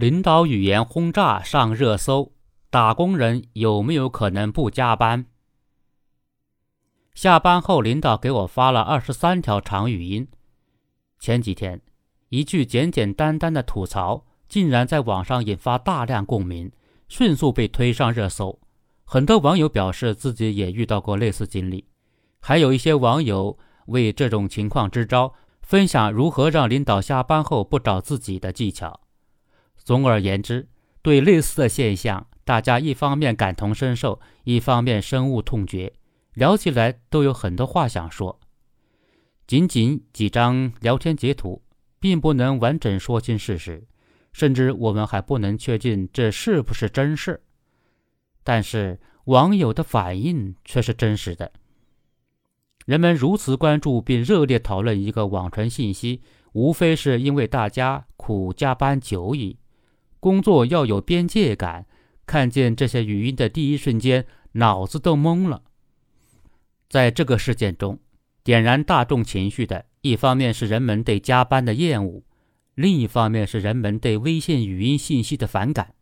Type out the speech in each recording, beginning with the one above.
领导语言轰炸上热搜，打工人有没有可能不加班？下班后，领导给我发了二十三条长语音。前几天，一句简简单单的吐槽，竟然在网上引发大量共鸣，迅速被推上热搜。很多网友表示自己也遇到过类似经历，还有一些网友为这种情况支招，分享如何让领导下班后不找自己的技巧。总而言之，对类似的现象，大家一方面感同身受，一方面深恶痛绝，聊起来都有很多话想说。仅仅几张聊天截图，并不能完整说清事实，甚至我们还不能确定这是不是真事。但是网友的反应却是真实的。人们如此关注并热烈讨论一个网传信息，无非是因为大家苦加班久矣。工作要有边界感。看见这些语音的第一瞬间，脑子都懵了。在这个事件中，点燃大众情绪的一方面是人们对加班的厌恶，另一方面是人们对微信语音信息的反感。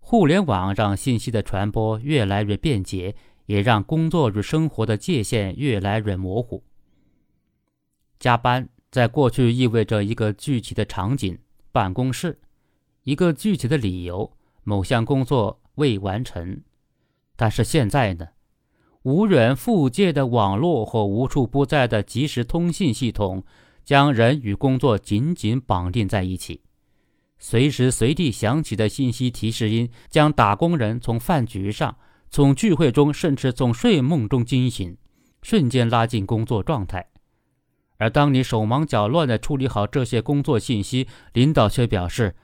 互联网让信息的传播越来越便捷，也让工作与生活的界限越来越模糊。加班在过去意味着一个具体的场景——办公室。一个具体的理由，某项工作未完成，但是现在呢？无远复界的网络和无处不在的即时通信系统，将人与工作紧紧绑定在一起。随时随地响起的信息提示音，将打工人从饭局上、从聚会中，甚至从睡梦中惊醒，瞬间拉进工作状态。而当你手忙脚乱地处理好这些工作信息，领导却表示。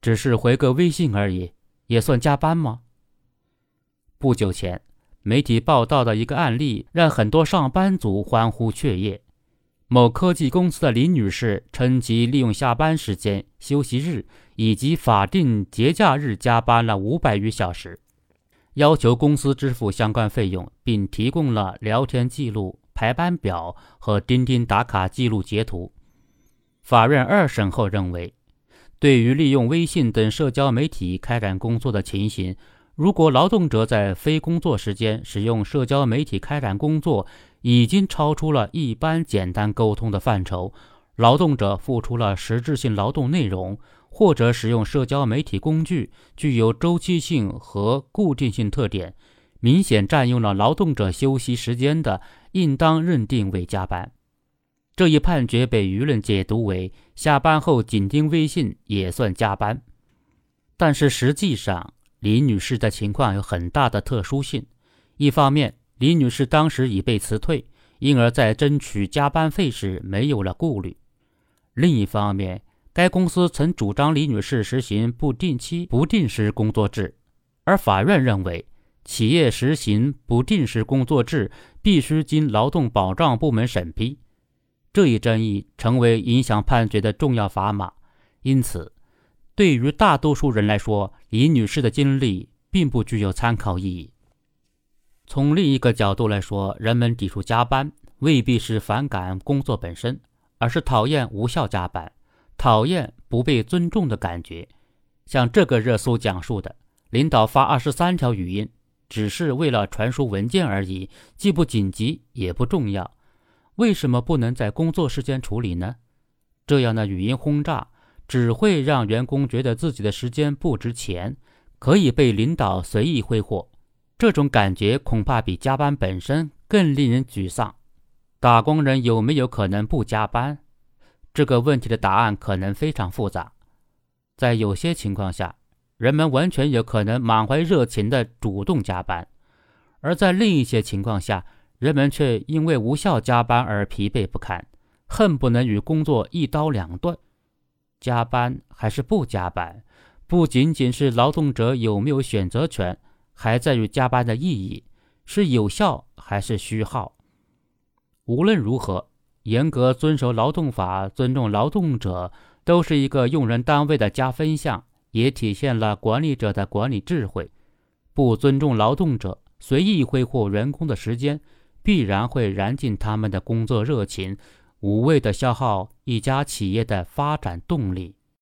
只是回个微信而已，也算加班吗？不久前，媒体报道的一个案例让很多上班族欢呼雀跃。某科技公司的林女士称，其利用下班时间、休息日以及法定节假日加班了五百余小时，要求公司支付相关费用，并提供了聊天记录、排班表和钉钉打卡记录截图。法院二审后认为。对于利用微信等社交媒体开展工作的情形，如果劳动者在非工作时间使用社交媒体开展工作，已经超出了一般简单沟通的范畴，劳动者付出了实质性劳动内容，或者使用社交媒体工具具有周期性和固定性特点，明显占用了劳动者休息时间的，应当认定为加班。这一判决被舆论解读为下班后紧盯微信也算加班，但是实际上，李女士的情况有很大的特殊性。一方面，李女士当时已被辞退，因而，在争取加班费时没有了顾虑；另一方面，该公司曾主张李女士实行不定期、不定时工作制，而法院认为，企业实行不定时工作制必须经劳动保障部门审批。这一争议成为影响判决的重要砝码，因此，对于大多数人来说，李女士的经历并不具有参考意义。从另一个角度来说，人们抵触加班未必是反感工作本身，而是讨厌无效加班，讨厌不被尊重的感觉。像这个热搜讲述的，领导发二十三条语音，只是为了传输文件而已，既不紧急也不重要。为什么不能在工作时间处理呢？这样的语音轰炸只会让员工觉得自己的时间不值钱，可以被领导随意挥霍。这种感觉恐怕比加班本身更令人沮丧。打工人有没有可能不加班？这个问题的答案可能非常复杂。在有些情况下，人们完全有可能满怀热情地主动加班；而在另一些情况下，人们却因为无效加班而疲惫不堪，恨不能与工作一刀两断。加班还是不加班，不仅仅是劳动者有没有选择权，还在于加班的意义是有效还是虚耗。无论如何，严格遵守劳动法、尊重劳动者，都是一个用人单位的加分项，也体现了管理者的管理智慧。不尊重劳动者，随意挥霍员工的时间。必然会燃尽他们的工作热情，无谓的消耗一家企业的发展动力。